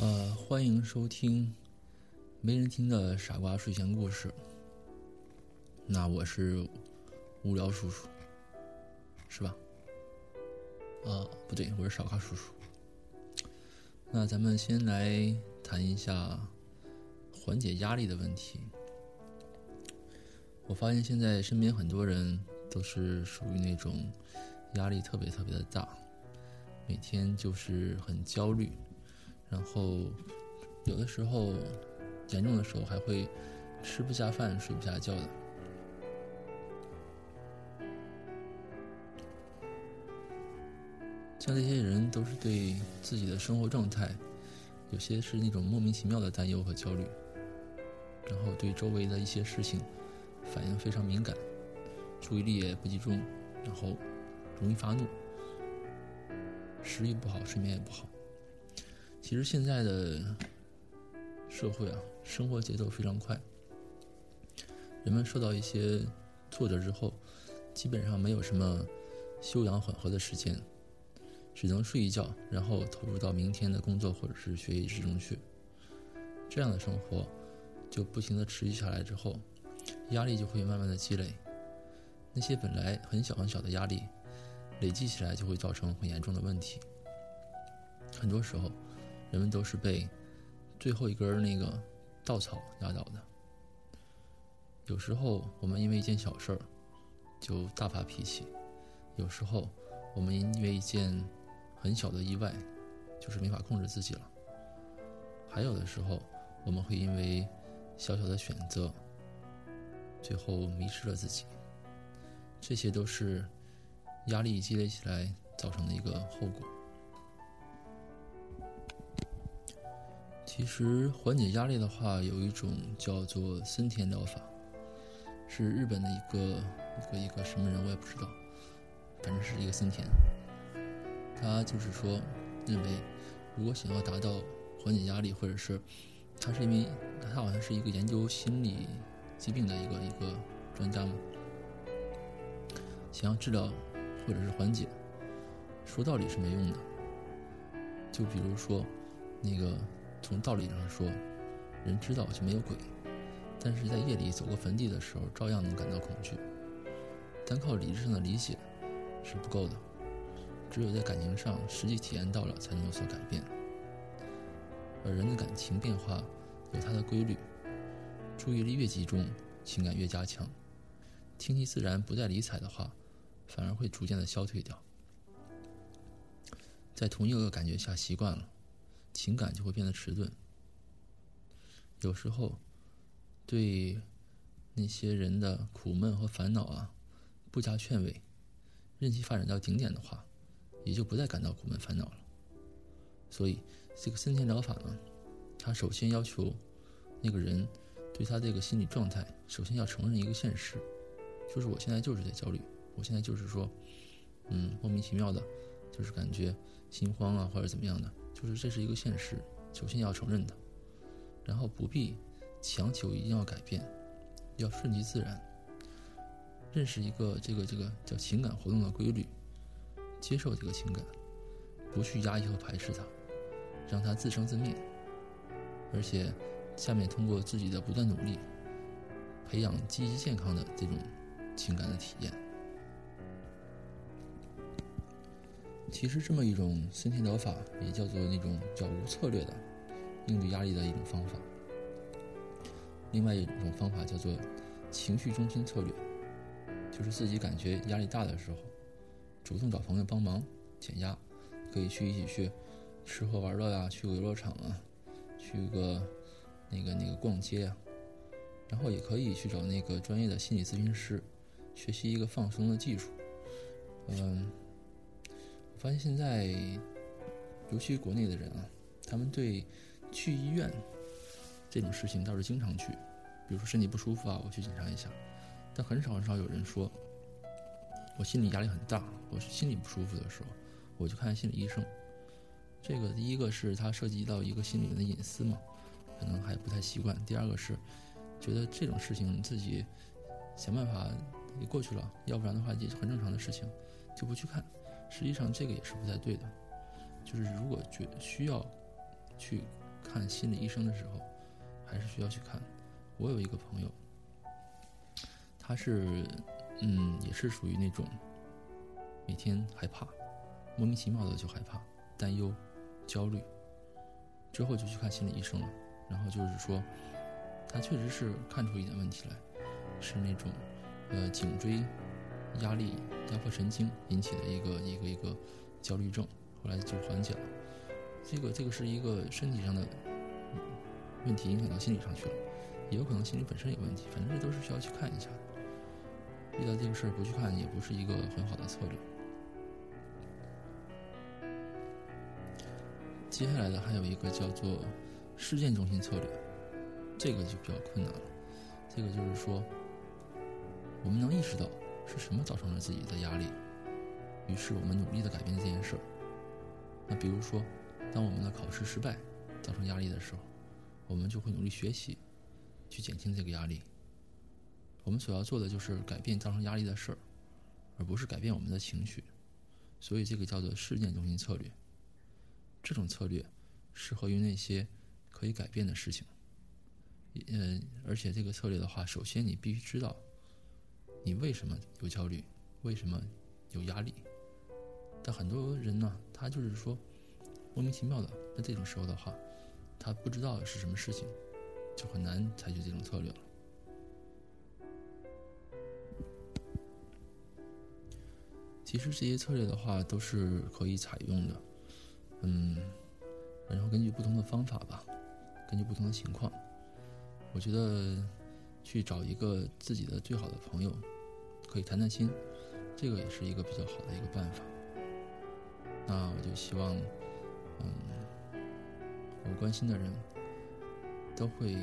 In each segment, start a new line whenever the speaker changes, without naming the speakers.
呃欢迎收听没人听的傻瓜睡前故事。那我是无聊叔叔，是吧？啊，不对，我是傻瓜叔叔。那咱们先来谈一下缓解压力的问题。我发现现在身边很多人都是属于那种压力特别特别的大，每天就是很焦虑，然后有的时候严重的时候还会吃不下饭、睡不下觉的。像这些人都是对自己的生活状态，有些是那种莫名其妙的担忧和焦虑，然后对周围的一些事情反应非常敏感，注意力也不集中，然后容易发怒，食欲不好，睡眠也不好。其实现在的社会啊，生活节奏非常快，人们受到一些挫折之后，基本上没有什么休养缓和的时间。只能睡一觉，然后投入到明天的工作或者是学习之中去。这样的生活就不停的持续下来之后，压力就会慢慢的积累。那些本来很小很小的压力，累积起来就会造成很严重的问题。很多时候，人们都是被最后一根那个稻草压倒的。有时候我们因为一件小事儿就大发脾气，有时候我们因为一件很小的意外，就是没法控制自己了。还有的时候，我们会因为小小的选择，最后迷失了自己。这些都是压力积累起来造成的一个后果。其实缓解压力的话，有一种叫做森田疗法，是日本的一个一个一个什么人我也不知道，反正是一个森田。他就是说，认为如果想要达到缓解压力，或者是他是因为他好像是一个研究心理疾病的一个一个专家嘛，想要治疗或者是缓解，说道理是没用的。就比如说，那个从道理上说，人知道就没有鬼，但是在夜里走过坟地的时候，照样能感到恐惧。单靠理智上的理解是不够的。只有在感情上实际体验到了，才能有所改变。而人的感情变化有它的规律，注意力越集中，情感越加强。听其自然，不再理睬的话，反而会逐渐的消退掉。在同一个感觉下习惯了，情感就会变得迟钝。有时候，对那些人的苦闷和烦恼啊，不加劝慰，任其发展到顶点的话。也就不再感到苦闷烦恼了。所以，这个森田疗法呢，它首先要求那个人对他这个心理状态，首先要承认一个现实，就是我现在就是在焦虑，我现在就是说，嗯，莫名其妙的，就是感觉心慌啊，或者怎么样的，就是这是一个现实，首先要承认的，然后不必强求一定要改变，要顺其自然，认识一个这个这个叫情感活动的规律。接受这个情感，不去压抑和排斥它，让它自生自灭。而且，下面通过自己的不断努力，培养积极健康的这种情感的体验。其实，这么一种森田疗法，也叫做那种叫无策略的应对压力的一种方法。另外一种方法叫做情绪中心策略，就是自己感觉压力大的时候。主动找朋友帮忙减压，可以去一起去吃喝玩乐呀，去游乐场啊，去个那个那个逛街啊，然后也可以去找那个专业的心理咨询师，学习一个放松的技术。嗯，发现现在，尤其国内的人啊，他们对去医院这种事情倒是经常去，比如说身体不舒服啊，我去检查一下，但很少很少有人说。我心里压力很大，我心里不舒服的时候，我去看心理医生。这个第一个是它涉及到一个心理人的隐私嘛，可能还不太习惯。第二个是觉得这种事情自己想办法也过去了，要不然的话也是很正常的事情，就不去看。实际上这个也是不太对的，就是如果觉需要去看心理医生的时候，还是需要去看。我有一个朋友，他是嗯，也是属于那种每天害怕，莫名其妙的就害怕、担忧、焦虑，之后就去看心理医生了。然后就是说，他确实是看出一点问题来，是那种呃颈椎压力压迫神经引起的一个一个一个焦虑症，后来就缓解了。这个这个是一个身体上的问题影响到心理上去了，也有可能心理本身有问题，反正这都是需要去看一下的。遇到这个事儿不去看也不是一个很好的策略。接下来的还有一个叫做事件中心策略，这个就比较困难了。这个就是说，我们能意识到是什么造成了自己的压力，于是我们努力的改变这件事儿。那比如说。当我们的考试失败造成压力的时候，我们就会努力学习，去减轻这个压力。我们所要做的就是改变造成压力的事儿，而不是改变我们的情绪。所以这个叫做事件中心策略。这种策略适合于那些可以改变的事情。呃，而且这个策略的话，首先你必须知道你为什么有焦虑，为什么有压力。但很多人呢，他就是说。莫名其妙的，那这种时候的话，他不知道是什么事情，就很难采取这种策略了。其实这些策略的话都是可以采用的，嗯，然后根据不同的方法吧，根据不同的情况，我觉得去找一个自己的最好的朋友，可以谈谈心，这个也是一个比较好的一个办法。那我就希望。嗯，我关心的人都会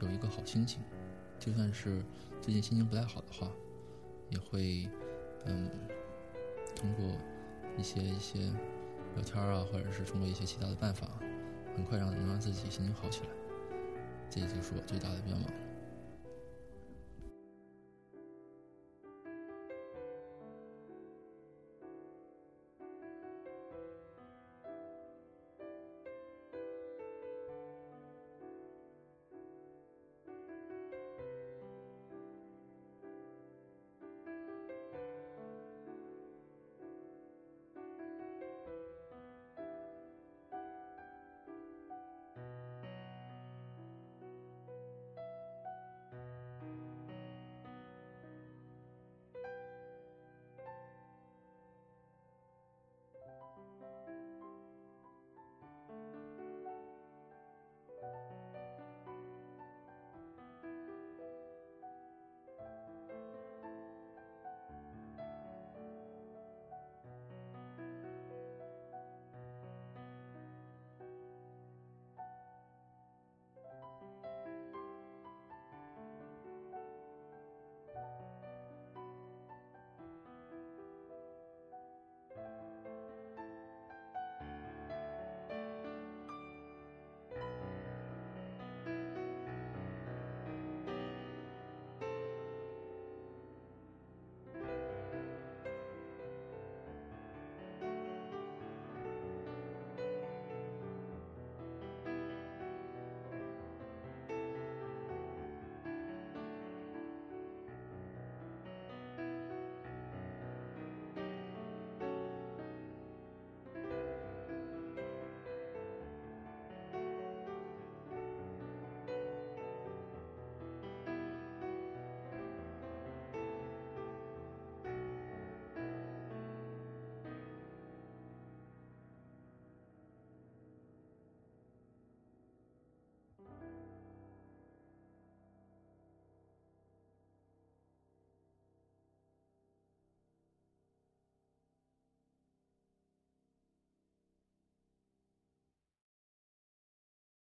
有一个好心情，就算是最近心情不太好的话，也会嗯通过一些一些聊天啊，或者是通过一些其他的办法，很快让能让自己心情好起来。这就是我最大的愿望。